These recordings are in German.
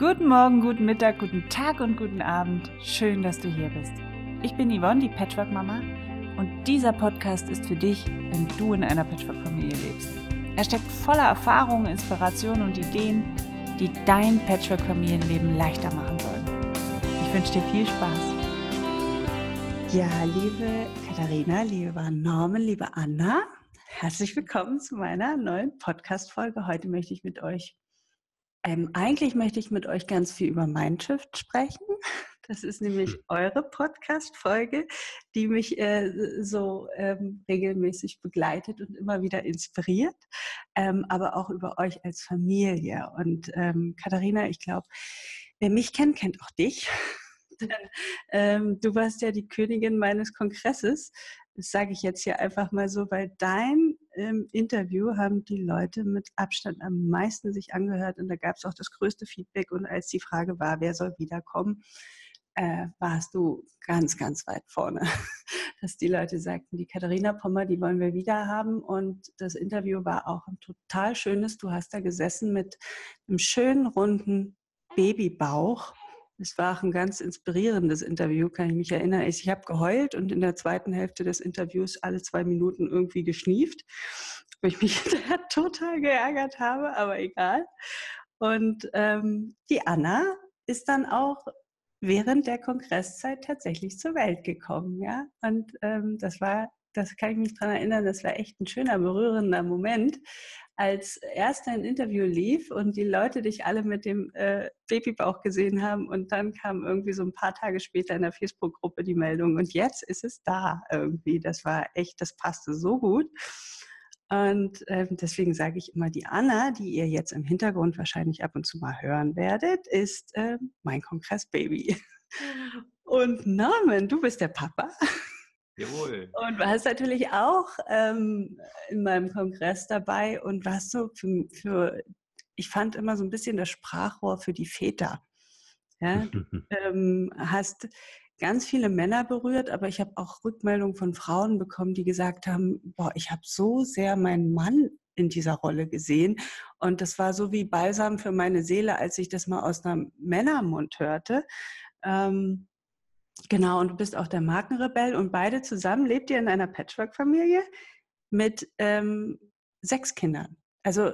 Guten Morgen, guten Mittag, guten Tag und guten Abend. Schön, dass du hier bist. Ich bin Yvonne, die Patchwork-Mama, und dieser Podcast ist für dich, wenn du in einer Patchwork-Familie lebst. Er steckt voller Erfahrungen, Inspirationen und Ideen, die dein Patchwork-Familienleben leichter machen sollen. Ich wünsche dir viel Spaß. Ja, liebe Katharina, liebe Norman, liebe Anna, herzlich willkommen zu meiner neuen Podcast-Folge. Heute möchte ich mit euch ähm, eigentlich möchte ich mit euch ganz viel über Mindshift sprechen. Das ist nämlich hm. eure Podcast-Folge, die mich äh, so ähm, regelmäßig begleitet und immer wieder inspiriert, ähm, aber auch über euch als Familie. Und ähm, Katharina, ich glaube, wer mich kennt, kennt auch dich. Denn, ähm, du warst ja die Königin meines Kongresses das sage ich jetzt hier einfach mal so, weil dein ähm, Interview haben die Leute mit Abstand am meisten sich angehört und da gab es auch das größte Feedback. Und als die Frage war, wer soll wiederkommen, äh, warst du ganz, ganz weit vorne. Dass die Leute sagten, die Katharina Pommer, die wollen wir wieder haben. Und das Interview war auch ein total schönes. Du hast da gesessen mit einem schönen, runden Babybauch es war auch ein ganz inspirierendes Interview, kann ich mich erinnern. Ich habe geheult und in der zweiten Hälfte des Interviews alle zwei Minuten irgendwie geschnieft, wo ich mich total geärgert habe, aber egal. Und ähm, die Anna ist dann auch während der Kongresszeit tatsächlich zur Welt gekommen, ja. Und ähm, das war, das kann ich mich daran erinnern, das war echt ein schöner, berührender Moment, als erster ein Interview lief und die Leute dich alle mit dem äh, Babybauch gesehen haben und dann kam irgendwie so ein paar Tage später in der Facebook-Gruppe die Meldung und jetzt ist es da irgendwie. Das war echt, das passte so gut. Und äh, deswegen sage ich immer, die Anna, die ihr jetzt im Hintergrund wahrscheinlich ab und zu mal hören werdet, ist äh, mein Kongressbaby. Und Norman, du bist der Papa. Jawohl. Und warst natürlich auch ähm, in meinem Kongress dabei und warst so für, für, ich fand immer so ein bisschen das Sprachrohr für die Väter. Ja? ähm, hast ganz viele Männer berührt, aber ich habe auch Rückmeldungen von Frauen bekommen, die gesagt haben, boah, ich habe so sehr meinen Mann in dieser Rolle gesehen. Und das war so wie Balsam für meine Seele, als ich das mal aus einem Männermund hörte. Ähm, Genau, und du bist auch der Markenrebell und beide zusammen lebt ihr in einer Patchwork-Familie mit ähm, sechs Kindern. Also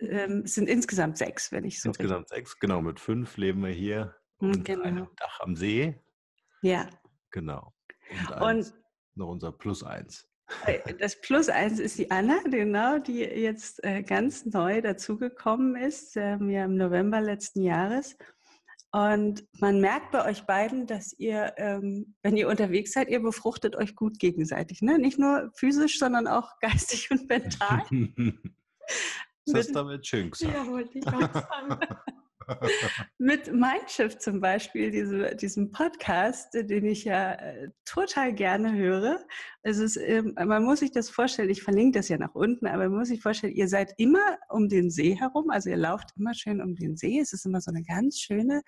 ähm, es sind insgesamt sechs, wenn ich so. Insgesamt richtig. sechs, genau. Mit fünf leben wir hier hm, und genau. einem Dach am See. Ja. Genau. Und, eins, und noch unser Plus eins. Äh, das Plus eins ist die Anna, genau, die jetzt äh, ganz neu dazugekommen ist, äh, ja im November letzten Jahres. Und man merkt bei euch beiden, dass ihr, ähm, wenn ihr unterwegs seid, ihr befruchtet euch gut gegenseitig. Ne? Nicht nur physisch, sondern auch geistig und mental. das hast du damit schön gesagt. Ja, wollte ich auch sagen. mit Mindshift zum Beispiel, diese, diesem Podcast, den ich ja äh, total gerne höre. Es ist, ähm, man muss sich das vorstellen, ich verlinke das ja nach unten, aber man muss sich vorstellen, ihr seid immer um den See herum, also ihr lauft immer schön um den See. Es ist immer so eine ganz schöne,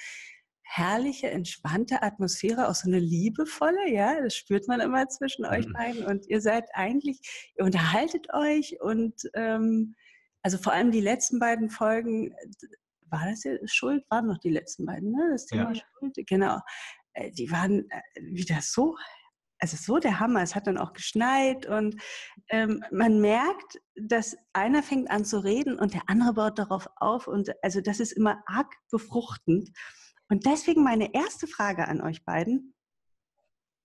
herrliche, entspannte Atmosphäre, auch so eine liebevolle, ja, das spürt man immer zwischen euch mhm. beiden und ihr seid eigentlich, ihr unterhaltet euch und ähm, also vor allem die letzten beiden Folgen, war das ja Schuld, waren noch die letzten beiden, ne? Das Thema ja. Schuld, genau. Äh, die waren äh, wieder so, also so der Hammer. Es hat dann auch geschneit und ähm, man merkt, dass einer fängt an zu reden und der andere baut darauf auf und also das ist immer arg befruchtend. Und deswegen meine erste Frage an euch beiden.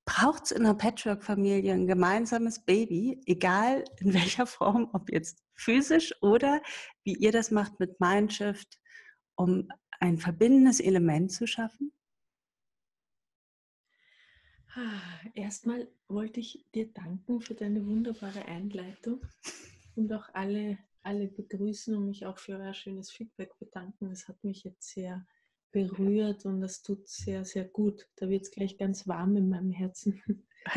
Braucht es in einer Patchwork-Familie ein gemeinsames Baby, egal in welcher Form, ob jetzt physisch oder wie ihr das macht mit Mindshift, um ein verbindendes Element zu schaffen? Erstmal wollte ich dir danken für deine wunderbare Einleitung und auch alle, alle begrüßen und mich auch für euer schönes Feedback bedanken. Es hat mich jetzt sehr berührt und das tut sehr, sehr gut. Da wird es gleich ganz warm in meinem Herzen.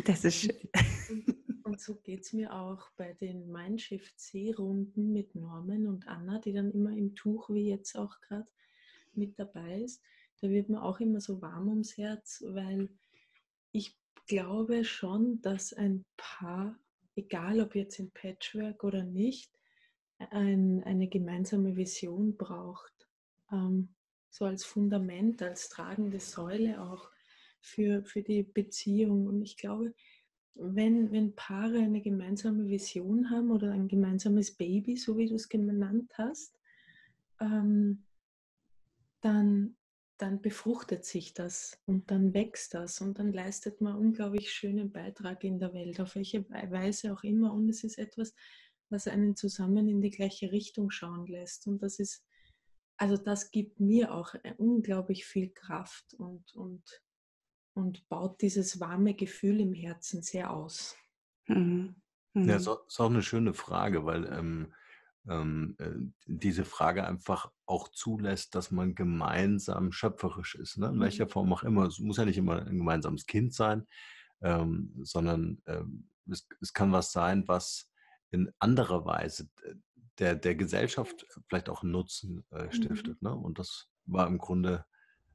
Das ist schön. Und, so geht es mir auch bei den Mindshift-C-Runden mit Norman und Anna, die dann immer im Tuch, wie jetzt auch gerade, mit dabei ist. Da wird mir auch immer so warm ums Herz, weil ich glaube schon, dass ein Paar, egal ob jetzt in Patchwork oder nicht, ein, eine gemeinsame Vision braucht. Ähm, so als Fundament, als tragende Säule auch für, für die Beziehung. Und ich glaube, wenn, wenn Paare eine gemeinsame Vision haben oder ein gemeinsames Baby, so wie du es genannt hast, ähm, dann, dann befruchtet sich das und dann wächst das und dann leistet man unglaublich schönen Beitrag in der Welt, auf welche Weise auch immer. Und es ist etwas, was einen zusammen in die gleiche Richtung schauen lässt. Und das ist, also das gibt mir auch unglaublich viel Kraft und, und, und baut dieses warme Gefühl im Herzen sehr aus. Mhm. Mhm. Ja, das ist auch eine schöne Frage, weil ähm, ähm, äh, diese Frage einfach auch zulässt, dass man gemeinsam schöpferisch ist. Ne? In welcher mhm. Form auch immer. Es muss ja nicht immer ein gemeinsames Kind sein, ähm, sondern ähm, es, es, kann was sein, was in anderer Weise der, der Gesellschaft vielleicht auch Nutzen äh, mhm. stiftet. Mhm. Ne? Und das war im Grunde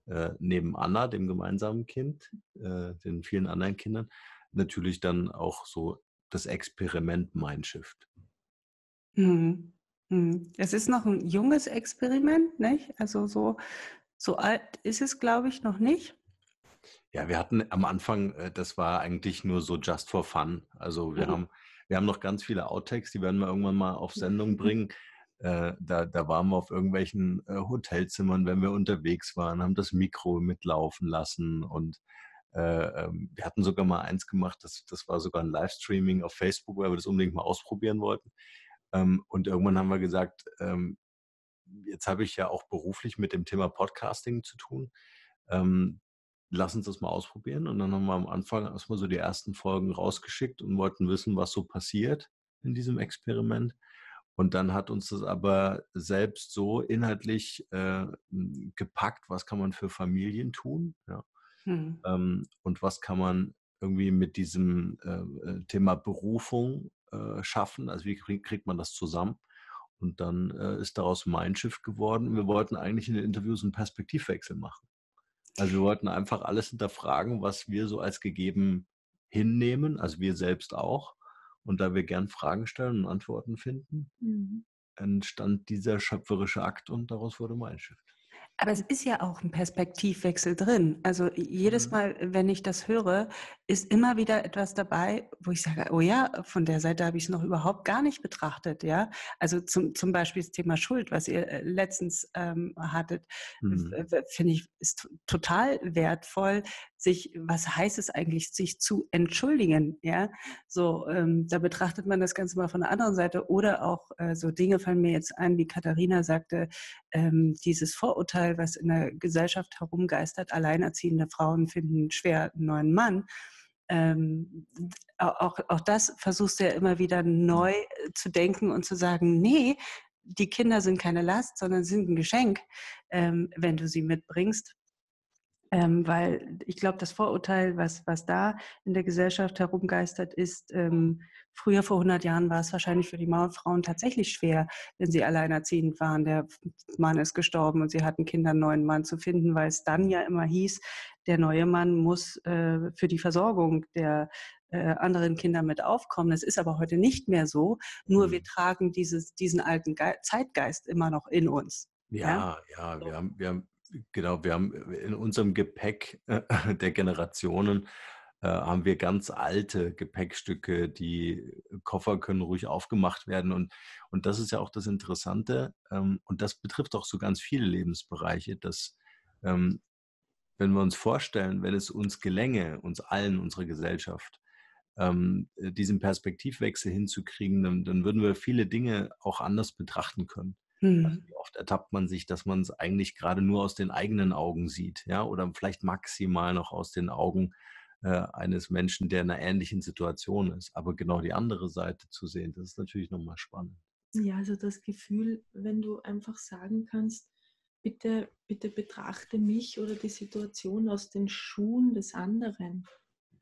äh, neben Anna, dem gemeinsamen Kind, äh, den vielen anderen Kindern, natürlich dann auch so das Experiment Mindshift. Mhm. Mhm. Es ist noch ein junges Experiment, nicht? Also so, so alt ist es, glaube ich, noch nicht. Ja, wir hatten am Anfang, äh, das war eigentlich nur so just for fun. Also wir mhm. haben, wir haben noch ganz viele Outtakes, die werden wir irgendwann mal auf Sendung bringen. Äh, da, da waren wir auf irgendwelchen äh, Hotelzimmern, wenn wir unterwegs waren, haben das Mikro mitlaufen lassen und äh, ähm, wir hatten sogar mal eins gemacht, das, das war sogar ein Livestreaming auf Facebook, weil wir das unbedingt mal ausprobieren wollten. Ähm, und irgendwann haben wir gesagt, ähm, jetzt habe ich ja auch beruflich mit dem Thema Podcasting zu tun. Lass uns das mal ausprobieren. Und dann haben wir am Anfang erstmal so die ersten Folgen rausgeschickt und wollten wissen, was so passiert in diesem Experiment. Und dann hat uns das aber selbst so inhaltlich äh, gepackt, was kann man für Familien tun. Ja. Mhm. Ähm, und was kann man irgendwie mit diesem äh, äh Thema Berufung äh, schaffen? Also wie krieg, kriegt man das zusammen? Und dann äh, ist daraus Mindshift geworden. Wir wollten eigentlich in den Interviews einen Perspektivwechsel machen. Also wir wollten einfach alles hinterfragen, was wir so als gegeben hinnehmen, also wir selbst auch. Und da wir gern Fragen stellen und Antworten finden, mhm. entstand dieser schöpferische Akt und daraus wurde Mindshift. Aber es ist ja auch ein Perspektivwechsel drin. Also jedes mhm. Mal, wenn ich das höre, ist immer wieder etwas dabei, wo ich sage, oh ja, von der Seite habe ich es noch überhaupt gar nicht betrachtet. Ja, also zum, zum Beispiel das Thema Schuld, was ihr äh, letztens ähm, hattet, mhm. finde ich ist total wertvoll, sich, was heißt es eigentlich, sich zu entschuldigen, ja, so, ähm, da betrachtet man das Ganze mal von der anderen Seite. Oder auch äh, so Dinge fallen mir jetzt ein, wie Katharina sagte, ähm, dieses Vorurteil, was in der Gesellschaft herumgeistert, alleinerziehende Frauen finden schwer einen neuen Mann, ähm, auch, auch das versuchst du ja immer wieder neu äh, zu denken und zu sagen, nee, die Kinder sind keine Last, sondern sind ein Geschenk, ähm, wenn du sie mitbringst. Ähm, weil ich glaube, das Vorurteil, was, was da in der Gesellschaft herumgeistert ist, ähm, früher vor 100 Jahren war es wahrscheinlich für die Mauerfrauen tatsächlich schwer, wenn sie alleinerziehend waren. Der Mann ist gestorben und sie hatten Kinder, einen neuen Mann zu finden, weil es dann ja immer hieß, der neue Mann muss äh, für die Versorgung der äh, anderen Kinder mit aufkommen. Das ist aber heute nicht mehr so. Nur wir mhm. tragen dieses, diesen alten Ge Zeitgeist immer noch in uns. Ja, ja, ja wir, haben, wir haben Genau, wir haben in unserem Gepäck äh, der Generationen äh, haben wir ganz alte Gepäckstücke, die Koffer können ruhig aufgemacht werden und, und das ist ja auch das Interessante ähm, und das betrifft auch so ganz viele Lebensbereiche, dass ähm, wenn wir uns vorstellen, wenn es uns gelänge, uns allen, unserer Gesellschaft, ähm, diesen Perspektivwechsel hinzukriegen, dann, dann würden wir viele Dinge auch anders betrachten können. Mhm. Also wie oft ertappt man sich, dass man es eigentlich gerade nur aus den eigenen Augen sieht, ja, oder vielleicht maximal noch aus den Augen äh, eines Menschen, der in einer ähnlichen Situation ist. Aber genau die andere Seite zu sehen, das ist natürlich nochmal spannend. Ja, also das Gefühl, wenn du einfach sagen kannst, bitte, bitte betrachte mich oder die Situation aus den Schuhen des anderen.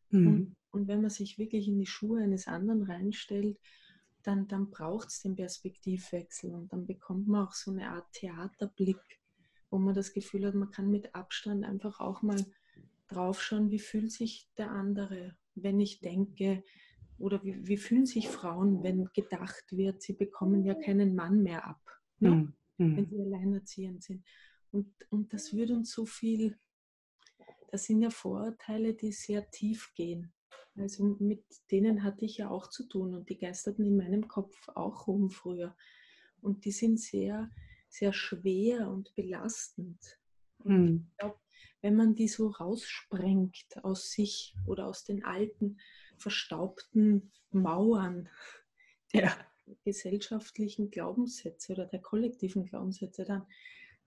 Mhm. Und, und wenn man sich wirklich in die Schuhe eines anderen reinstellt dann, dann braucht es den Perspektivwechsel und dann bekommt man auch so eine Art Theaterblick, wo man das Gefühl hat, man kann mit Abstand einfach auch mal draufschauen, wie fühlt sich der andere, wenn ich denke, oder wie, wie fühlen sich Frauen, wenn gedacht wird, sie bekommen ja keinen Mann mehr ab, ne? mhm. wenn sie alleinerziehend sind. Und, und das würde uns so viel, das sind ja Vorurteile, die sehr tief gehen. Also mit denen hatte ich ja auch zu tun und die geisterten in meinem Kopf auch rum früher. Und die sind sehr, sehr schwer und belastend. Hm. Ich glaube, wenn man die so raussprengt aus sich oder aus den alten, verstaubten Mauern der gesellschaftlichen Glaubenssätze oder der kollektiven Glaubenssätze, dann,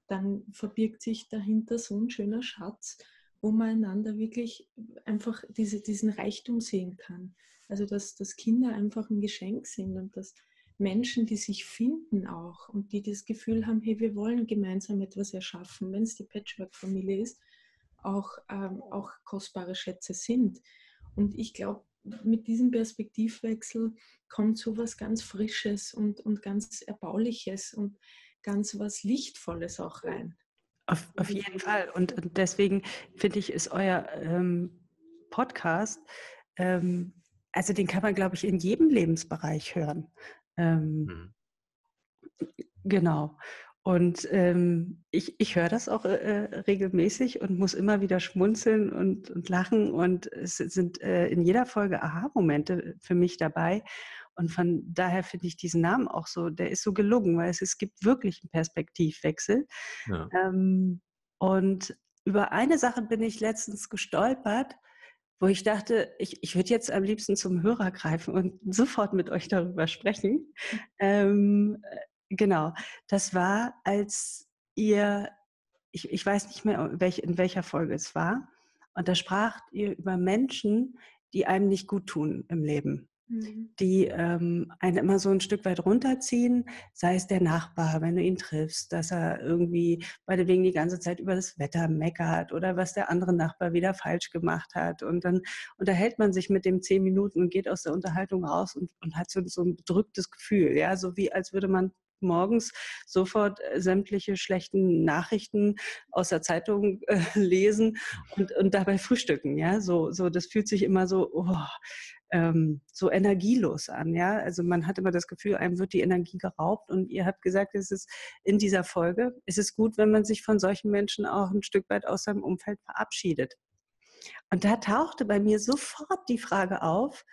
dann verbirgt sich dahinter so ein schöner Schatz, wo man einander wirklich einfach diese, diesen Reichtum sehen kann. Also dass, dass Kinder einfach ein Geschenk sind und dass Menschen, die sich finden auch und die das Gefühl haben, hey, wir wollen gemeinsam etwas erschaffen, wenn es die Patchwork-Familie ist, auch, ähm, auch kostbare Schätze sind. Und ich glaube, mit diesem Perspektivwechsel kommt so was ganz Frisches und, und ganz Erbauliches und ganz was Lichtvolles auch rein. Auf, auf jeden Fall. Und, und deswegen finde ich, ist euer ähm, Podcast, ähm, also den kann man, glaube ich, in jedem Lebensbereich hören. Ähm, mhm. Genau. Und ähm, ich, ich höre das auch äh, äh, regelmäßig und muss immer wieder schmunzeln und, und lachen. Und es sind äh, in jeder Folge Aha-Momente für mich dabei. Und von daher finde ich diesen Namen auch so, der ist so gelungen, weil es, es gibt wirklich einen Perspektivwechsel. Ja. Ähm, und über eine Sache bin ich letztens gestolpert, wo ich dachte, ich, ich würde jetzt am liebsten zum Hörer greifen und sofort mit euch darüber sprechen. Hm. Ähm, Genau, das war, als ihr, ich, ich weiß nicht mehr, welch, in welcher Folge es war, und da spracht ihr über Menschen, die einem nicht gut tun im Leben. Mhm. die ähm, einen immer so ein Stück weit runterziehen, sei es der Nachbar, wenn du ihn triffst, dass er irgendwie meinetwegen die ganze Zeit über das Wetter meckert oder was der andere Nachbar wieder falsch gemacht hat. Und dann unterhält man sich mit dem zehn Minuten und geht aus der Unterhaltung raus und, und hat so, so ein bedrücktes Gefühl, ja, so wie als würde man morgens sofort äh, sämtliche schlechten Nachrichten aus der Zeitung äh, lesen und, und dabei frühstücken. Ja, so, so das fühlt sich immer so, oh, ähm, so energielos an. Ja, also man hat immer das Gefühl, einem wird die Energie geraubt. Und ihr habt gesagt, es ist in dieser Folge, es ist gut, wenn man sich von solchen Menschen auch ein Stück weit aus seinem Umfeld verabschiedet. Und da tauchte bei mir sofort die Frage auf,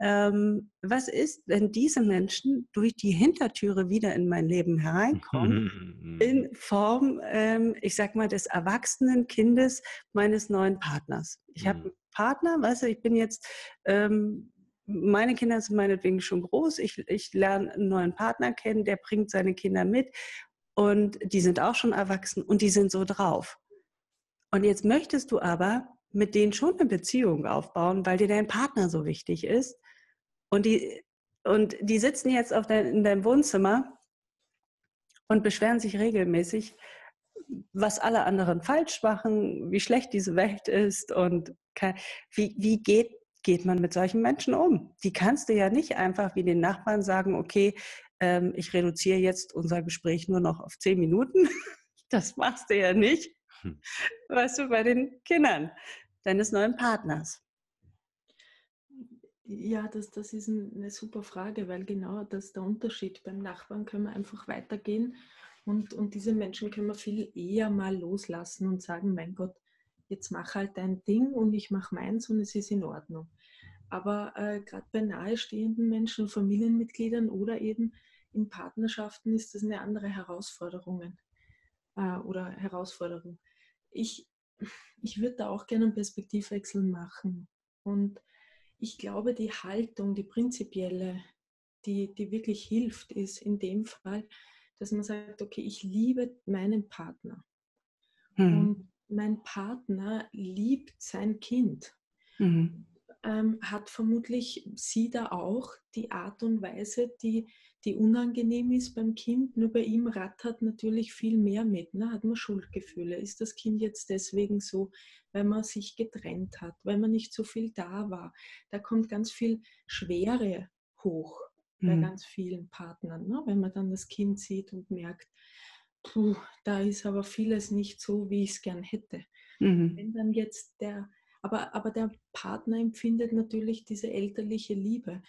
ähm, was ist, wenn diese Menschen durch die Hintertüre wieder in mein Leben hereinkommen, in Form, ähm, ich sag mal, des erwachsenen Kindes meines neuen Partners. Ich habe einen Partner, weißt du, ich bin jetzt, ähm, meine Kinder sind meinetwegen schon groß, ich, ich lerne einen neuen Partner kennen, der bringt seine Kinder mit und die sind auch schon erwachsen und die sind so drauf. Und jetzt möchtest du aber mit denen schon eine Beziehung aufbauen, weil dir dein Partner so wichtig ist. Und die, und die sitzen jetzt dein, in deinem Wohnzimmer und beschweren sich regelmäßig, was alle anderen falsch machen, wie schlecht diese Welt ist und wie, wie geht, geht man mit solchen Menschen um? Die kannst du ja nicht einfach wie den Nachbarn sagen, okay, ähm, ich reduziere jetzt unser Gespräch nur noch auf zehn Minuten. Das machst du ja nicht. Hm. Weißt du, bei den Kindern deines neuen Partners. Ja, das, das ist eine super Frage, weil genau das ist der Unterschied. Beim Nachbarn können wir einfach weitergehen und, und diese Menschen können wir viel eher mal loslassen und sagen, mein Gott, jetzt mach halt dein Ding und ich mache meins und es ist in Ordnung. Aber äh, gerade bei nahestehenden Menschen, Familienmitgliedern oder eben in Partnerschaften ist das eine andere Herausforderung. Äh, oder Herausforderung. Ich, ich würde da auch gerne einen Perspektivwechsel machen und ich glaube, die Haltung, die prinzipielle, die, die wirklich hilft, ist in dem Fall, dass man sagt, okay, ich liebe meinen Partner. Mhm. Und mein Partner liebt sein Kind. Mhm. Ähm, hat vermutlich sie da auch die Art und Weise, die die unangenehm ist beim Kind, nur bei ihm rattert natürlich viel mehr mit. Ne? Hat man Schuldgefühle? Ist das Kind jetzt deswegen so, weil man sich getrennt hat, weil man nicht so viel da war? Da kommt ganz viel Schwere hoch mhm. bei ganz vielen Partnern, ne? wenn man dann das Kind sieht und merkt, puh, da ist aber vieles nicht so, wie ich es gern hätte. Mhm. Wenn dann jetzt der, aber, aber der Partner empfindet natürlich diese elterliche Liebe.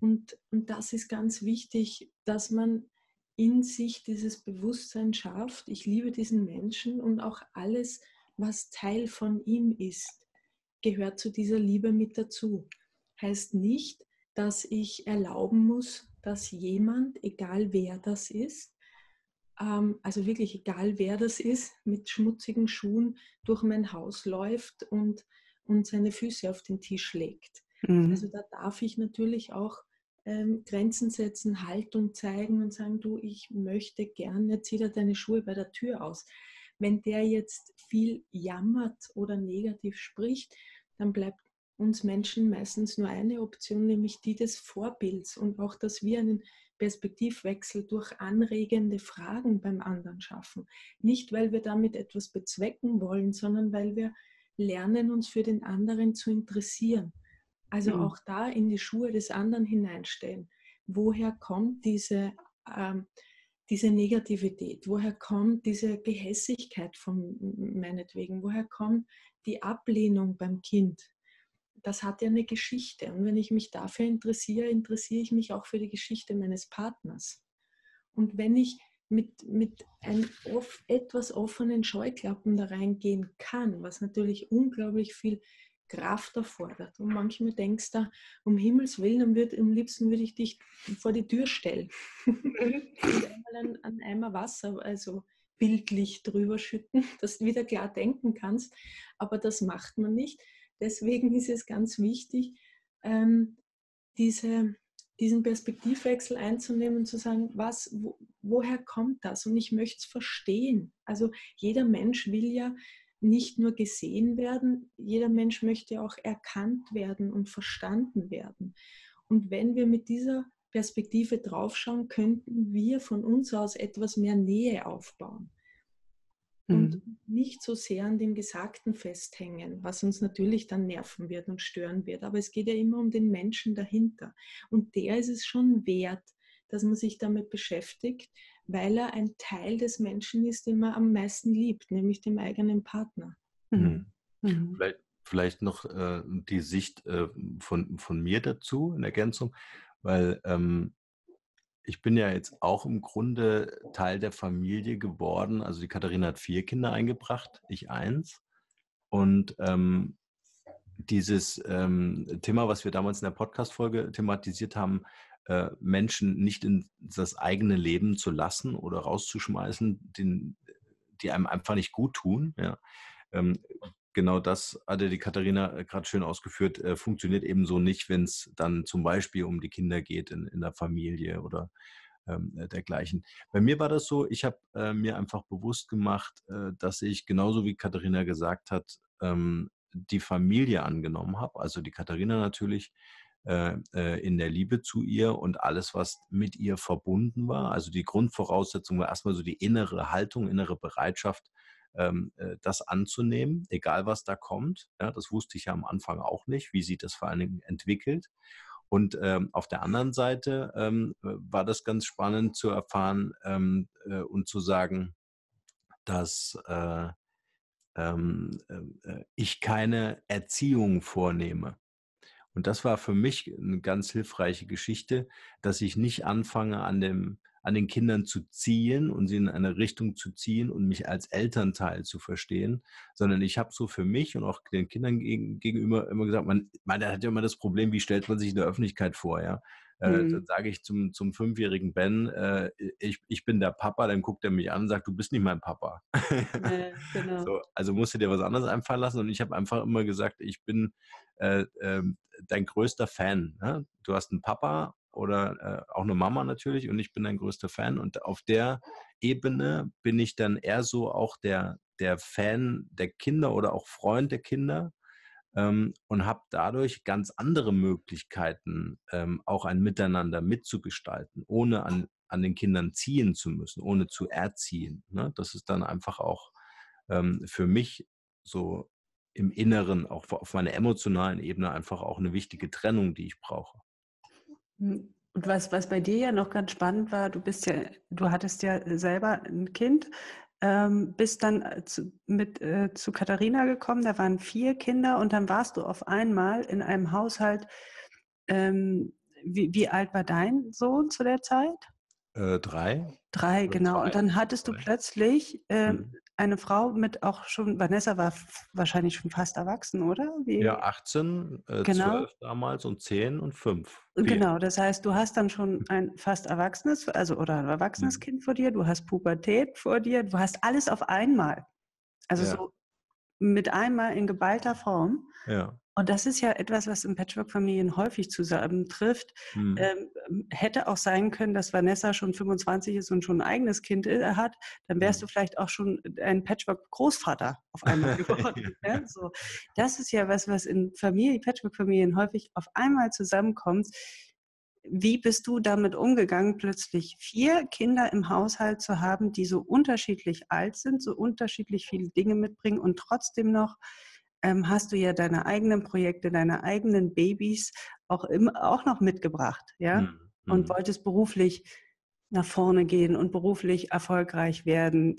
Und, und das ist ganz wichtig, dass man in sich dieses Bewusstsein schafft, ich liebe diesen Menschen und auch alles, was Teil von ihm ist, gehört zu dieser Liebe mit dazu. Heißt nicht, dass ich erlauben muss, dass jemand, egal wer das ist, ähm, also wirklich egal wer das ist, mit schmutzigen Schuhen durch mein Haus läuft und, und seine Füße auf den Tisch legt. Mhm. Also da darf ich natürlich auch ähm, Grenzen setzen, Haltung zeigen und sagen, du, ich möchte gerne, zieh dir deine Schuhe bei der Tür aus. Wenn der jetzt viel jammert oder negativ spricht, dann bleibt uns Menschen meistens nur eine Option, nämlich die des Vorbilds und auch, dass wir einen Perspektivwechsel durch anregende Fragen beim anderen schaffen. Nicht, weil wir damit etwas bezwecken wollen, sondern weil wir lernen, uns für den anderen zu interessieren. Also mhm. auch da in die Schuhe des anderen hineinstellen. Woher kommt diese, ähm, diese Negativität? Woher kommt diese Gehässigkeit von meinetwegen? Woher kommt die Ablehnung beim Kind? Das hat ja eine Geschichte. Und wenn ich mich dafür interessiere, interessiere ich mich auch für die Geschichte meines Partners. Und wenn ich mit, mit einem off, etwas offenen Scheuklappen da reingehen kann, was natürlich unglaublich viel Kraft erfordert. Und manchmal denkst du, um Himmels Willen, am, würd, am liebsten würde ich dich vor die Tür stellen. und einmal einen, einen Eimer Wasser, also bildlich drüber schütten, dass du wieder klar denken kannst. Aber das macht man nicht. Deswegen ist es ganz wichtig, ähm, diese, diesen Perspektivwechsel einzunehmen und zu sagen, was, wo, woher kommt das? Und ich möchte es verstehen. Also jeder Mensch will ja nicht nur gesehen werden, jeder Mensch möchte auch erkannt werden und verstanden werden. Und wenn wir mit dieser Perspektive draufschauen, könnten wir von uns aus etwas mehr Nähe aufbauen und mhm. nicht so sehr an dem Gesagten festhängen, was uns natürlich dann nerven wird und stören wird. Aber es geht ja immer um den Menschen dahinter. Und der ist es schon wert, dass man sich damit beschäftigt, weil er ein Teil des Menschen ist, den man am meisten liebt, nämlich dem eigenen Partner. Mhm. Mhm. mhm. Vielleicht, vielleicht, noch äh, die Sicht äh, von, von mir dazu in Ergänzung, weil ähm, ich bin ja jetzt auch im Grunde Teil der Familie geworden. Also die Katharina hat vier Kinder eingebracht, ich eins. Und ähm, dieses ähm, Thema, was wir damals in der Podcast-Folge thematisiert haben, äh, Menschen nicht in das eigene Leben zu lassen oder rauszuschmeißen, den, die einem einfach nicht gut tun. Ja. Ähm, genau das hatte die Katharina äh, gerade schön ausgeführt, äh, funktioniert eben so nicht, wenn es dann zum Beispiel um die Kinder geht in, in der Familie oder ähm, äh, dergleichen. Bei mir war das so, ich habe äh, mir einfach bewusst gemacht, äh, dass ich genauso wie Katharina gesagt hat, ähm, die Familie angenommen habe, also die Katharina natürlich, in der Liebe zu ihr und alles, was mit ihr verbunden war. Also die Grundvoraussetzung war erstmal so die innere Haltung, innere Bereitschaft, ähm, äh, das anzunehmen, egal was da kommt. Ja, das wusste ich ja am Anfang auch nicht, wie sich das vor allen Dingen entwickelt. Und ähm, auf der anderen Seite ähm, war das ganz spannend zu erfahren ähm, äh, und zu sagen, dass äh, ähm, äh, ich keine Erziehung vornehme. Und das war für mich eine ganz hilfreiche Geschichte, dass ich nicht anfange, an, dem, an den Kindern zu ziehen und sie in eine Richtung zu ziehen und mich als Elternteil zu verstehen, sondern ich habe so für mich und auch den Kindern gegenüber immer gesagt, man, man hat ja immer das Problem, wie stellt man sich in der Öffentlichkeit vor, ja? Äh, mhm. Dann sage ich zum, zum fünfjährigen Ben, äh, ich, ich bin der Papa, dann guckt er mich an und sagt, du bist nicht mein Papa. Ja, genau. so, also musst du dir was anderes einfallen lassen. Und ich habe einfach immer gesagt, ich bin äh, äh, dein größter Fan. Ne? Du hast einen Papa oder äh, auch eine Mama natürlich und ich bin dein größter Fan. Und auf der Ebene bin ich dann eher so auch der, der Fan der Kinder oder auch Freund der Kinder ähm, und habe dadurch ganz andere Möglichkeiten, ähm, auch ein Miteinander mitzugestalten, ohne an, an den Kindern ziehen zu müssen, ohne zu erziehen. Ne? Das ist dann einfach auch ähm, für mich so im Inneren, auch auf meiner emotionalen Ebene, einfach auch eine wichtige Trennung, die ich brauche. Hm, und was, was bei dir ja noch ganz spannend war, du bist ja, du hattest ja selber ein Kind, ähm, bist dann äh, zu, mit äh, zu Katharina gekommen, da waren vier Kinder und dann warst du auf einmal in einem Haushalt. Ähm, wie, wie alt war dein Sohn zu der Zeit? Äh, drei. Drei, genau. Zwei. Und dann hattest du plötzlich äh, mhm. Eine Frau mit auch schon, Vanessa war wahrscheinlich schon fast erwachsen, oder? Wie? Ja, 18, äh, genau. 12 damals und 10 und 5. Genau, das heißt, du hast dann schon ein fast erwachsenes, also oder ein erwachsenes mhm. Kind vor dir, du hast Pubertät vor dir, du hast alles auf einmal. Also ja. so mit einmal in geballter Form. Ja. Und das ist ja etwas, was in Patchwork-Familien häufig zusammentrifft. Hm. Ähm, hätte auch sein können, dass Vanessa schon 25 ist und schon ein eigenes Kind äh, hat, dann wärst hm. du vielleicht auch schon ein Patchwork-Großvater auf einmal geworden. ja. so. Das ist ja was, was in Familie, Patchwork-Familien häufig auf einmal zusammenkommt. Wie bist du damit umgegangen, plötzlich vier Kinder im Haushalt zu haben, die so unterschiedlich alt sind, so unterschiedlich viele Dinge mitbringen und trotzdem noch ähm, hast du ja deine eigenen Projekte, deine eigenen Babys auch, im, auch noch mitgebracht, ja? Mhm. Und mhm. wolltest beruflich nach vorne gehen und beruflich erfolgreich werden.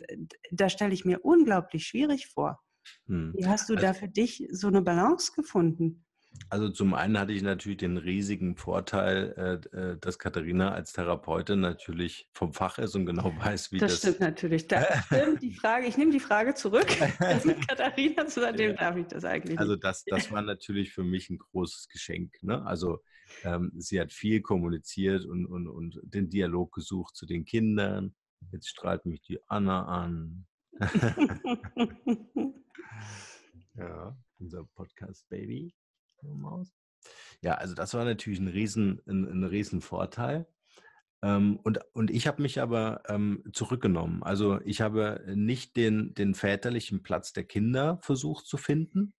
Da stelle ich mir unglaublich schwierig vor. Mhm. Wie hast du also, da für dich so eine Balance gefunden? Also zum einen hatte ich natürlich den riesigen Vorteil, äh, äh, dass Katharina als Therapeutin natürlich vom Fach ist und genau weiß, wie das. Das stimmt natürlich. Das stimmt die Frage. Ich nehme die Frage zurück. mit Katharina zu dem darf ich das eigentlich. Also das, das war natürlich für mich ein großes Geschenk. Ne? Also ähm, sie hat viel kommuniziert und, und, und den Dialog gesucht zu den Kindern. Jetzt strahlt mich die Anna an. ja, unser Podcast-Baby. Maus. Ja, also das war natürlich ein riesen, ein, ein riesen Vorteil. Ähm, und, und ich habe mich aber ähm, zurückgenommen. Also ich habe nicht den, den väterlichen Platz der Kinder versucht zu finden.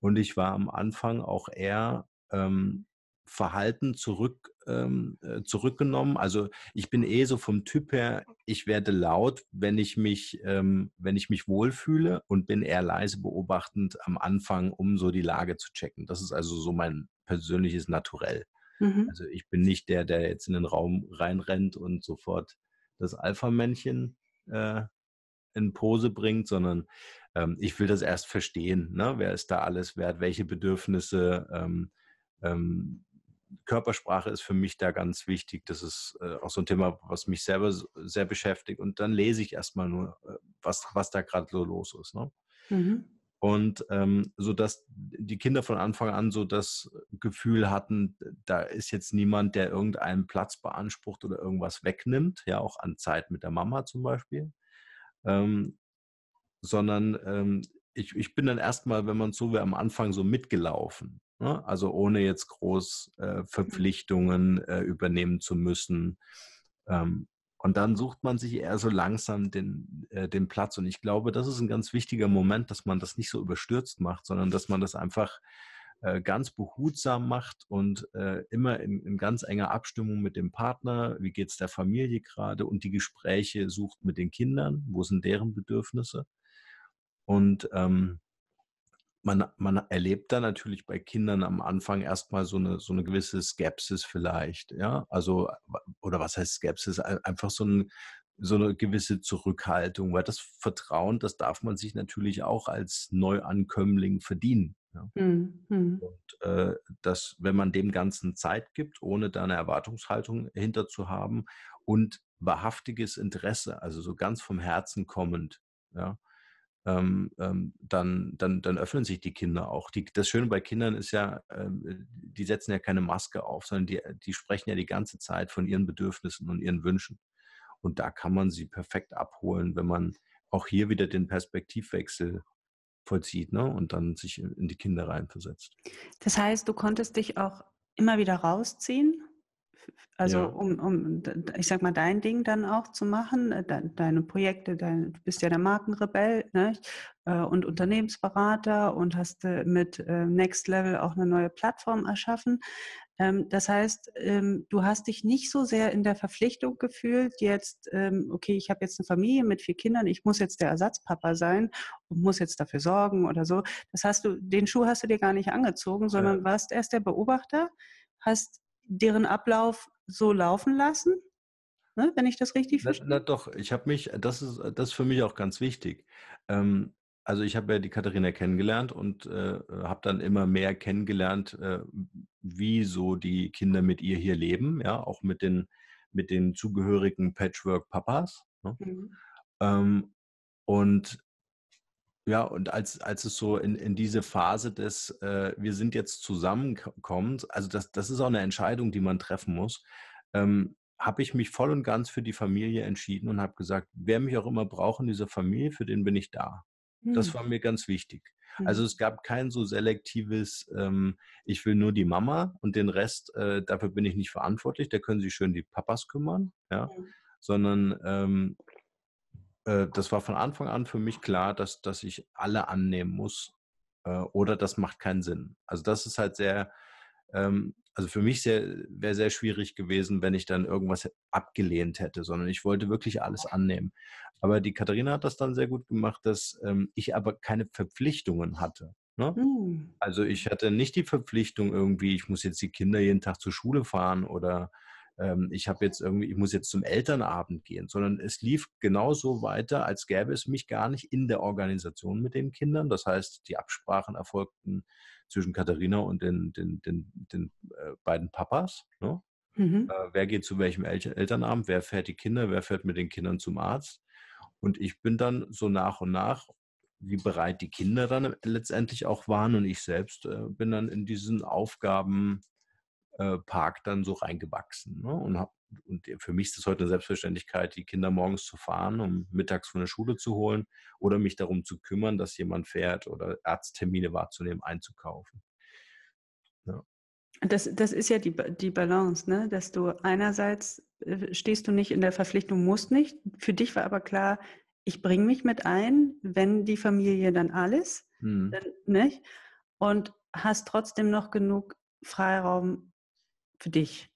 Und ich war am Anfang auch eher ähm, Verhalten zurück, ähm, äh, zurückgenommen. Also ich bin eh so vom Typ her, ich werde laut, wenn ich mich, ähm, wenn ich mich wohlfühle und bin eher leise beobachtend am Anfang, um so die Lage zu checken. Das ist also so mein persönliches Naturell. Mhm. Also ich bin nicht der, der jetzt in den Raum reinrennt und sofort das Alpha-Männchen äh, in Pose bringt, sondern ähm, ich will das erst verstehen. Ne? Wer ist da alles wert? Welche Bedürfnisse? Ähm, ähm, Körpersprache ist für mich da ganz wichtig. Das ist äh, auch so ein Thema, was mich selber sehr beschäftigt. Und dann lese ich erstmal nur, äh, was, was da gerade so los ist. Ne? Mhm. Und ähm, so dass die Kinder von Anfang an so das Gefühl hatten, da ist jetzt niemand, der irgendeinen Platz beansprucht oder irgendwas wegnimmt, ja, auch an Zeit mit der Mama zum Beispiel. Ähm, sondern ähm, ich, ich bin dann erstmal, wenn man so will, am Anfang so mitgelaufen. Ne? Also ohne jetzt groß äh, mhm. Verpflichtungen äh, übernehmen zu müssen. Ähm, und dann sucht man sich eher so langsam den, äh, den Platz. Und ich glaube, das ist ein ganz wichtiger Moment, dass man das nicht so überstürzt macht, sondern dass man das einfach äh, ganz behutsam macht und äh, immer in, in, ganz enger Abstimmung mit dem Partner, wie geht es der Familie gerade und die Gespräche sucht mit den Kindern, wo sind deren Bedürfnisse. Und ähm, man, man erlebt da natürlich bei Kindern am Anfang erstmal so eine, so eine gewisse Skepsis vielleicht, ja, also, oder was heißt Skepsis? Einfach so, ein, so eine gewisse Zurückhaltung, weil das Vertrauen, das darf man sich natürlich auch als Neuankömmling verdienen. Ja. Mhm. Und äh, dass, wenn man dem Ganzen Zeit gibt, ohne da eine Erwartungshaltung hinter zu haben und wahrhaftiges Interesse, also so ganz vom Herzen kommend, ja, ähm, ähm, dann, dann, dann öffnen sich die Kinder auch. Die, das Schöne bei Kindern ist ja, ähm, die setzen ja keine Maske auf, sondern die, die sprechen ja die ganze Zeit von ihren Bedürfnissen und ihren Wünschen. Und da kann man sie perfekt abholen, wenn man auch hier wieder den Perspektivwechsel vollzieht ne? und dann sich in die Kinder reinversetzt. Das heißt, du konntest dich auch immer wieder rausziehen also ja. um, um, ich sag mal, dein Ding dann auch zu machen, äh, deine Projekte, dein, du bist ja der Markenrebell ne? und Unternehmensberater und hast äh, mit Next Level auch eine neue Plattform erschaffen. Ähm, das heißt, ähm, du hast dich nicht so sehr in der Verpflichtung gefühlt, jetzt, ähm, okay, ich habe jetzt eine Familie mit vier Kindern, ich muss jetzt der Ersatzpapa sein und muss jetzt dafür sorgen oder so. Das hast du, den Schuh hast du dir gar nicht angezogen, sondern ja. warst erst der Beobachter, hast deren Ablauf so laufen lassen? Ne, wenn ich das richtig verstehe? Na, na doch, ich habe mich, das ist, das ist für mich auch ganz wichtig. Ähm, also ich habe ja die Katharina kennengelernt und äh, habe dann immer mehr kennengelernt, äh, wie so die Kinder mit ihr hier leben, ja, auch mit den mit den zugehörigen Patchwork-Papas. Ne? Mhm. Ähm, und ja, und als, als es so in, in diese Phase des, äh, wir sind jetzt zusammenkommt, also das, das ist auch eine Entscheidung, die man treffen muss, ähm, habe ich mich voll und ganz für die Familie entschieden und habe gesagt, wer mich auch immer braucht in dieser Familie, für den bin ich da. Mhm. Das hm. war mir ganz wichtig. Also mhm. es gab kein so selektives, ähm, ich will nur die Mama und den Rest, äh, dafür bin ich nicht verantwortlich, da können sich schön die Papas kümmern, ja, mhm. sondern ähm, äh, das war von Anfang an für mich klar, dass, dass ich alle annehmen muss äh, oder das macht keinen Sinn. Also das ist halt sehr, ähm, also für mich wäre sehr schwierig gewesen, wenn ich dann irgendwas abgelehnt hätte, sondern ich wollte wirklich alles annehmen. Aber die Katharina hat das dann sehr gut gemacht, dass ähm, ich aber keine Verpflichtungen hatte. Ne? Mhm. Also ich hatte nicht die Verpflichtung irgendwie, ich muss jetzt die Kinder jeden Tag zur Schule fahren oder ich habe jetzt irgendwie, ich muss jetzt zum Elternabend gehen, sondern es lief genauso weiter, als gäbe es mich gar nicht in der Organisation mit den Kindern. Das heißt, die Absprachen erfolgten zwischen Katharina und den, den, den, den äh, beiden Papas. Ne? Mhm. Äh, wer geht zu welchem El Elternabend, wer fährt die Kinder, wer fährt mit den Kindern zum Arzt. Und ich bin dann so nach und nach, wie bereit die Kinder dann letztendlich auch waren und ich selbst äh, bin dann in diesen Aufgaben äh, Park dann so reingewachsen. Ne? Und, hab, und für mich ist es heute eine Selbstverständlichkeit, die Kinder morgens zu fahren, um mittags von der Schule zu holen oder mich darum zu kümmern, dass jemand fährt oder Arzttermine wahrzunehmen, einzukaufen. Ja. Das, das ist ja die, die Balance, ne? dass du einerseits äh, stehst du nicht in der Verpflichtung, musst nicht. Für dich war aber klar, ich bringe mich mit ein, wenn die Familie dann alles, hm. dann nicht. Und hast trotzdem noch genug Freiraum, für dich.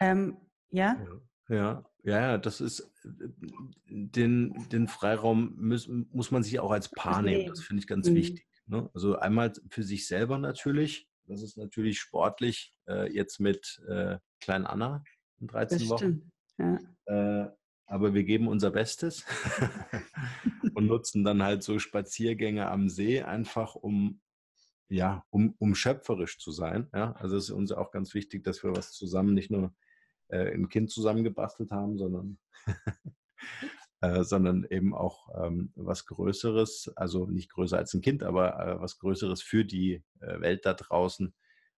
Ähm, ja? ja? Ja, ja, das ist, äh, den, den Freiraum muss, muss man sich auch als Paar nehmen. Das finde ich ganz mhm. wichtig. Ne? Also einmal für sich selber natürlich. Das ist natürlich sportlich äh, jetzt mit äh, Klein Anna in 13 das Wochen. Ja. Äh, aber wir geben unser Bestes und nutzen dann halt so Spaziergänge am See einfach, um ja, um, um schöpferisch zu sein. Ja? Also es ist uns auch ganz wichtig, dass wir was zusammen, nicht nur äh, ein Kind zusammengebastelt haben, sondern, äh, sondern eben auch ähm, was Größeres, also nicht größer als ein Kind, aber äh, was Größeres für die äh, Welt da draußen,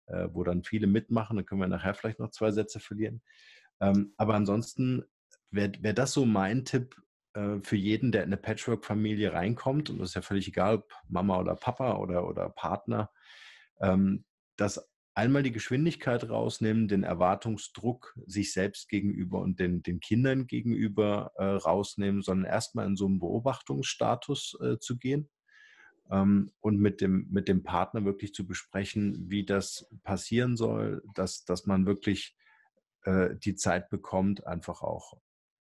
äh, wo dann viele mitmachen. Dann können wir nachher vielleicht noch zwei Sätze verlieren. Ähm, aber ansonsten wäre wär das so mein Tipp, für jeden, der in eine Patchwork-Familie reinkommt, und das ist ja völlig egal, ob Mama oder Papa oder, oder Partner, ähm, dass einmal die Geschwindigkeit rausnehmen, den Erwartungsdruck sich selbst gegenüber und den, den Kindern gegenüber äh, rausnehmen, sondern erstmal in so einen Beobachtungsstatus äh, zu gehen ähm, und mit dem, mit dem Partner wirklich zu besprechen, wie das passieren soll, dass, dass man wirklich äh, die Zeit bekommt, einfach auch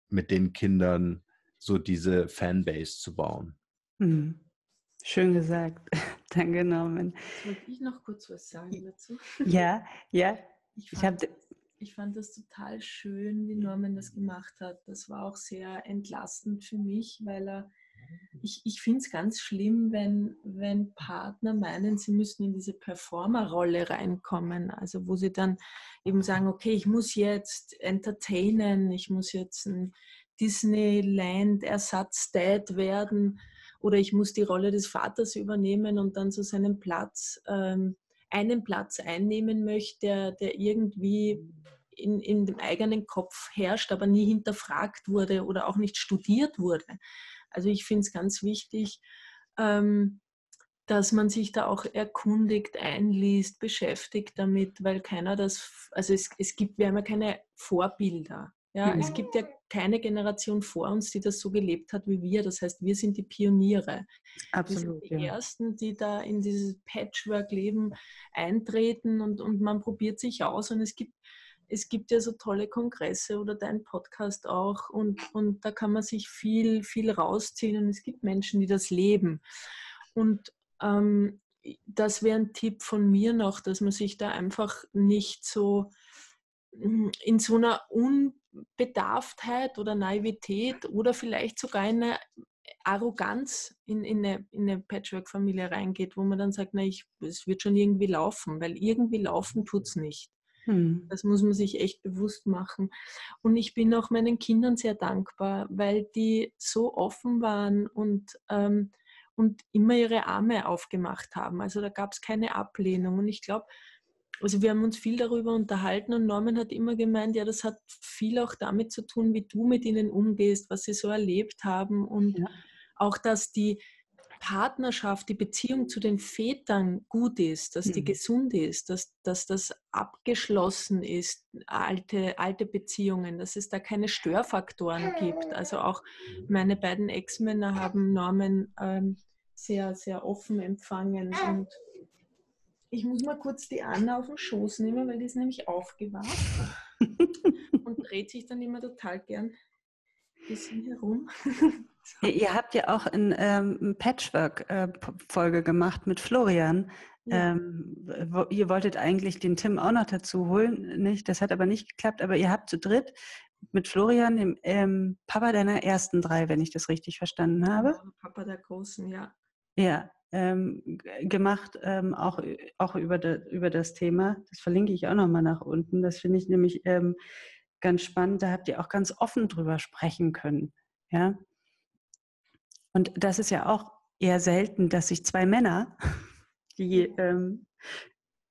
mit den Kindern so diese Fanbase zu bauen. Mhm. Schön gesagt. Danke, Norman. Wollte ich noch kurz was sagen dazu? Ja, ja. Ich fand, ich, ich fand das total schön, wie Norman das gemacht hat. Das war auch sehr entlastend für mich, weil er ich, ich finde es ganz schlimm, wenn, wenn Partner meinen, sie müssen in diese Performer-Rolle reinkommen. Also wo sie dann eben sagen, okay, ich muss jetzt entertainen, ich muss jetzt ein Disneyland-Ersatz-Dad werden oder ich muss die Rolle des Vaters übernehmen und dann so seinen Platz, ähm, einen Platz einnehmen möchte, der, der irgendwie in, in dem eigenen Kopf herrscht, aber nie hinterfragt wurde oder auch nicht studiert wurde. Also ich finde es ganz wichtig, ähm, dass man sich da auch erkundigt, einliest, beschäftigt damit, weil keiner das, also es, es gibt, wir haben ja keine Vorbilder. Ja, mhm. es gibt ja keine Generation vor uns, die das so gelebt hat wie wir. Das heißt, wir sind die Pioniere. Absolut. Wir sind die ja. Ersten, die da in dieses Patchwork-Leben eintreten und, und man probiert sich aus. Und es gibt, es gibt ja so tolle Kongresse oder dein Podcast auch und, und da kann man sich viel, viel rausziehen und es gibt Menschen, die das leben. Und ähm, das wäre ein Tipp von mir noch, dass man sich da einfach nicht so hm, in so einer Unbedarftheit oder Naivität oder vielleicht sogar in eine Arroganz in, in eine, in eine Patchwork-Familie reingeht, wo man dann sagt, na, ich, es wird schon irgendwie laufen, weil irgendwie laufen tut es nicht. Hm. Das muss man sich echt bewusst machen. Und ich bin auch meinen Kindern sehr dankbar, weil die so offen waren und, ähm, und immer ihre Arme aufgemacht haben. Also da gab es keine Ablehnung. Und ich glaube, also wir haben uns viel darüber unterhalten und Norman hat immer gemeint, ja, das hat viel auch damit zu tun, wie du mit ihnen umgehst, was sie so erlebt haben und ja. auch, dass die Partnerschaft, die Beziehung zu den Vätern gut ist, dass die mhm. gesund ist, dass, dass das abgeschlossen ist, alte, alte Beziehungen, dass es da keine Störfaktoren gibt. Also auch mhm. meine beiden Ex-Männer haben Norman ähm, sehr, sehr offen empfangen und ich muss mal kurz die Anna auf den Schoß nehmen, weil die ist nämlich aufgewacht und dreht sich dann immer total gern ein bisschen herum. Ihr habt ja auch eine ähm, Patchwork-Folge gemacht mit Florian. Ja. Ähm, ihr wolltet eigentlich den Tim auch noch dazu holen, nicht? Das hat aber nicht geklappt. Aber ihr habt zu dritt mit Florian, dem ähm, Papa deiner ersten drei, wenn ich das richtig verstanden habe. Ja, Papa der Großen, ja. Ja, ähm, gemacht, ähm, auch, auch über, de, über das Thema. Das verlinke ich auch nochmal nach unten. Das finde ich nämlich ähm, ganz spannend. Da habt ihr auch ganz offen drüber sprechen können. Ja. Und das ist ja auch eher selten, dass sich zwei Männer, die ähm,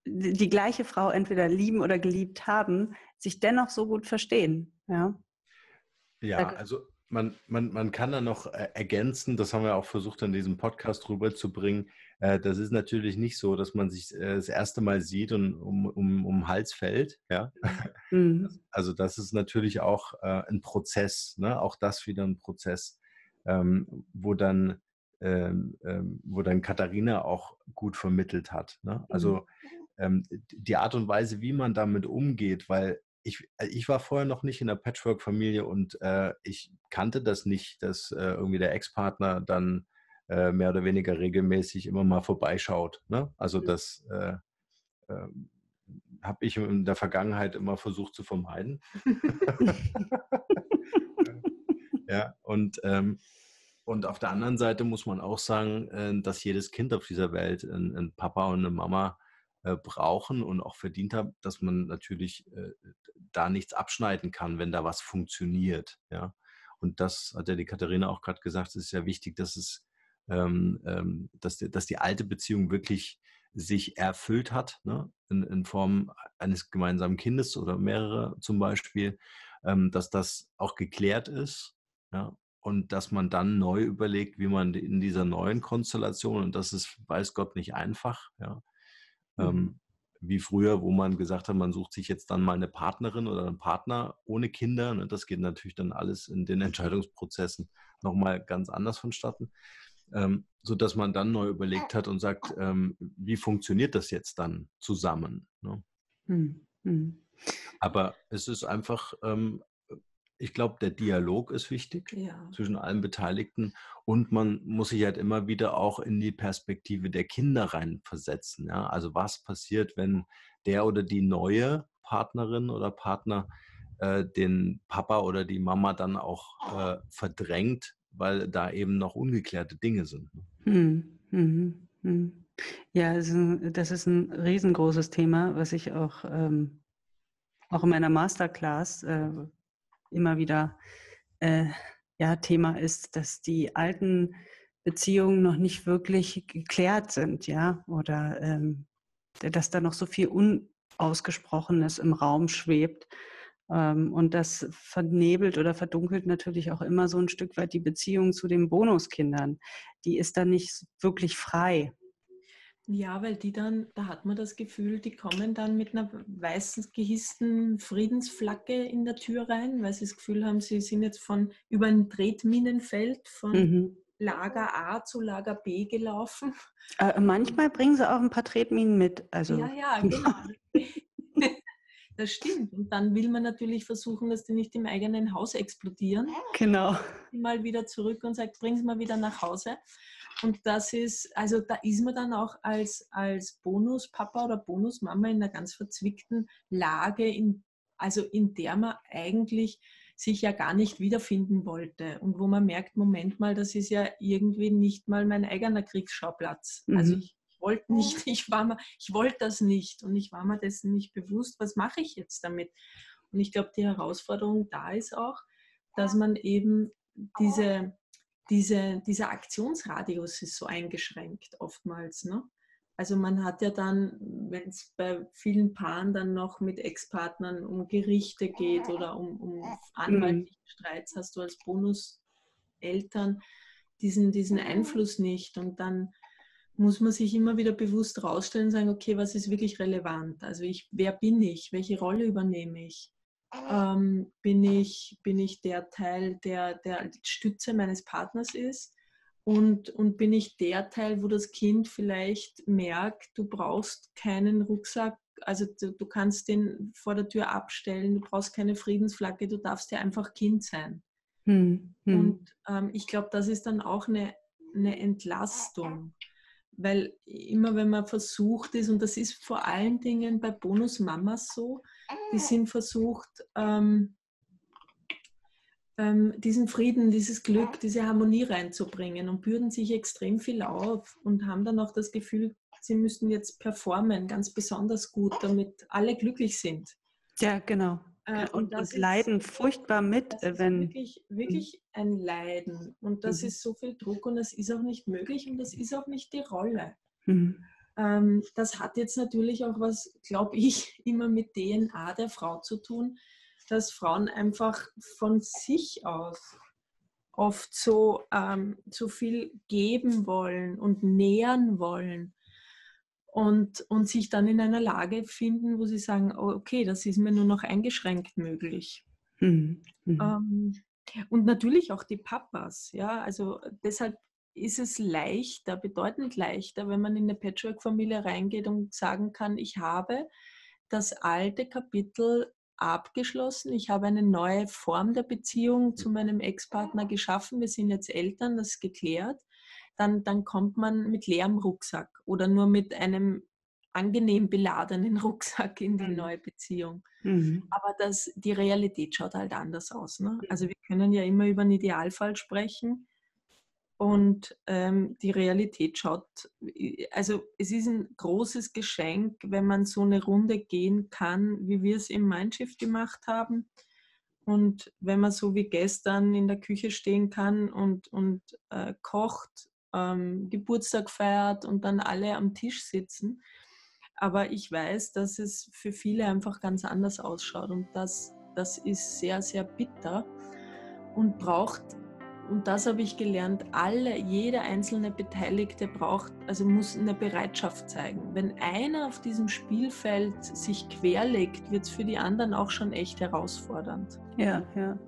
die, die gleiche Frau entweder lieben oder geliebt haben, sich dennoch so gut verstehen. Ja, ja also man, man, man kann da noch äh, ergänzen, das haben wir auch versucht, in diesem Podcast rüberzubringen. Äh, das ist natürlich nicht so, dass man sich äh, das erste Mal sieht und um, um, um Hals fällt. Ja? Mhm. Also das ist natürlich auch ein Prozess, ne? auch das wieder ein Prozess, ähm, wo dann ähm, ähm, wo dann Katharina auch gut vermittelt hat. Ne? Also mhm. die Art und Weise, wie man damit umgeht, weil ich, äh, ich war vorher noch nicht in der Patchwork-Familie und äh, ich kannte das nicht, dass äh, irgendwie der Ex-Partner dann äh, mehr oder weniger regelmäßig immer mal vorbeischaut. Ne? Also das äh, ähm, habe ich in der Vergangenheit immer versucht zu vermeiden. ja, und, ähm, und auf der anderen Seite muss man auch sagen, äh, dass jedes Kind auf dieser Welt einen Papa und eine Mama brauchen und auch verdient haben, dass man natürlich da nichts abschneiden kann, wenn da was funktioniert. Ja? Und das hat ja die Katharina auch gerade gesagt, es ist ja wichtig, dass es, ähm, ähm, dass, dass die alte Beziehung wirklich sich erfüllt hat, ne? in, in Form eines gemeinsamen Kindes oder mehrere zum Beispiel, ähm, dass das auch geklärt ist. Ja? Und dass man dann neu überlegt, wie man in dieser neuen Konstellation, und das ist, weiß Gott, nicht einfach, ja, mhm. ähm, wie früher, wo man gesagt hat, man sucht sich jetzt dann mal eine Partnerin oder einen Partner ohne Kinder. Ne? Das geht natürlich dann alles in den Entscheidungsprozessen nochmal ganz anders vonstatten. Ähm, so dass man dann neu überlegt hat und sagt, ähm, wie funktioniert das jetzt dann zusammen? Ne? Hm, hm. Aber es ist einfach ähm, ich glaube, der Dialog ist wichtig ja. zwischen allen Beteiligten und man muss sich halt immer wieder auch in die Perspektive der Kinder reinversetzen. Ja? Also was passiert, wenn der oder die neue Partnerin oder Partner äh, den Papa oder die Mama dann auch äh, verdrängt, weil da eben noch ungeklärte Dinge sind. Hm, hm, hm. Ja, das ist, ein, das ist, ein, riesengroßes Thema, was ich auch, ähm, auch in meiner Masterclass äh, immer wieder äh, ja, Thema ist, dass die alten Beziehungen noch nicht wirklich geklärt sind, ja, oder ähm, dass da noch so viel Unausgesprochenes im Raum schwebt. Ähm, und das vernebelt oder verdunkelt natürlich auch immer so ein Stück weit die Beziehung zu den Bonuskindern. Die ist dann nicht wirklich frei. Ja, weil die dann, da hat man das Gefühl, die kommen dann mit einer weißen gehissten Friedensflagge in der Tür rein, weil sie das Gefühl haben, sie sind jetzt von über ein Tretminenfeld von mhm. Lager A zu Lager B gelaufen. Äh, manchmal bringen sie auch ein paar Tretminen mit. Also. Ja, ja, genau. das stimmt. Und dann will man natürlich versuchen, dass die nicht im eigenen Haus explodieren. Genau. Mal wieder zurück und sagt, bring sie mal wieder nach Hause. Und das ist, also da ist man dann auch als, als Bonuspapa oder Bonusmama in einer ganz verzwickten Lage, in, also in der man eigentlich sich ja gar nicht wiederfinden wollte und wo man merkt, Moment mal, das ist ja irgendwie nicht mal mein eigener Kriegsschauplatz. Also mhm. Also ich ich wollte nicht, ich war mal, ich wollte das nicht und ich war mir dessen nicht bewusst, was mache ich jetzt damit? Und ich glaube, die Herausforderung da ist auch, dass man eben diese, diese, dieser Aktionsradius ist so eingeschränkt oftmals. Ne? Also man hat ja dann, wenn es bei vielen Paaren dann noch mit Ex-Partnern um Gerichte geht oder um, um mhm. anwaltliche Streits, hast du als Bonuseltern diesen, diesen Einfluss nicht. Und dann muss man sich immer wieder bewusst rausstellen und sagen, okay, was ist wirklich relevant? Also ich, wer bin ich? Welche Rolle übernehme ich? Ähm, bin ich? Bin ich der Teil, der, der die Stütze meines Partners ist? Und, und bin ich der Teil, wo das Kind vielleicht merkt, du brauchst keinen Rucksack, also du, du kannst den vor der Tür abstellen, du brauchst keine Friedensflagge, du darfst ja einfach Kind sein. Hm, hm. Und ähm, ich glaube, das ist dann auch eine, eine Entlastung, weil immer wenn man versucht ist, und das ist vor allen Dingen bei Bonus-Mamas so, die sind versucht, ähm, ähm, diesen Frieden, dieses Glück, diese Harmonie reinzubringen und bürden sich extrem viel auf und haben dann auch das Gefühl, sie müssten jetzt performen, ganz besonders gut, damit alle glücklich sind. Ja, genau. Äh, und, und, und leiden ist, furchtbar mit, das ist wenn. Wirklich, wirklich ein Leiden. Und das mhm. ist so viel Druck und das ist auch nicht möglich und das ist auch nicht die Rolle. Mhm. Ähm, das hat jetzt natürlich auch was, glaube ich, immer mit DNA der Frau zu tun, dass Frauen einfach von sich aus oft so, ähm, so viel geben wollen und nähern wollen und, und sich dann in einer Lage finden, wo sie sagen, oh, okay, das ist mir nur noch eingeschränkt möglich. Mhm. Mhm. Ähm, und natürlich auch die Papas, ja, also deshalb ist es leichter, bedeutend leichter, wenn man in eine Patchwork-Familie reingeht und sagen kann, ich habe das alte Kapitel abgeschlossen. Ich habe eine neue Form der Beziehung zu meinem Ex-Partner geschaffen. Wir sind jetzt Eltern, das ist geklärt. Dann, dann kommt man mit leerem Rucksack oder nur mit einem angenehm beladenen Rucksack in die mhm. neue Beziehung. Mhm. Aber das, die Realität schaut halt anders aus. Ne? Also wir können ja immer über einen Idealfall sprechen. Und ähm, die Realität schaut, also es ist ein großes Geschenk, wenn man so eine Runde gehen kann, wie wir es im Mindshift gemacht haben. Und wenn man so wie gestern in der Küche stehen kann und, und äh, kocht, ähm, Geburtstag feiert und dann alle am Tisch sitzen. Aber ich weiß, dass es für viele einfach ganz anders ausschaut und das, das ist sehr, sehr bitter und braucht und das habe ich gelernt, alle, jeder einzelne Beteiligte braucht, also muss eine Bereitschaft zeigen. Wenn einer auf diesem Spielfeld sich querlegt, wird es für die anderen auch schon echt herausfordernd. Ja, ja.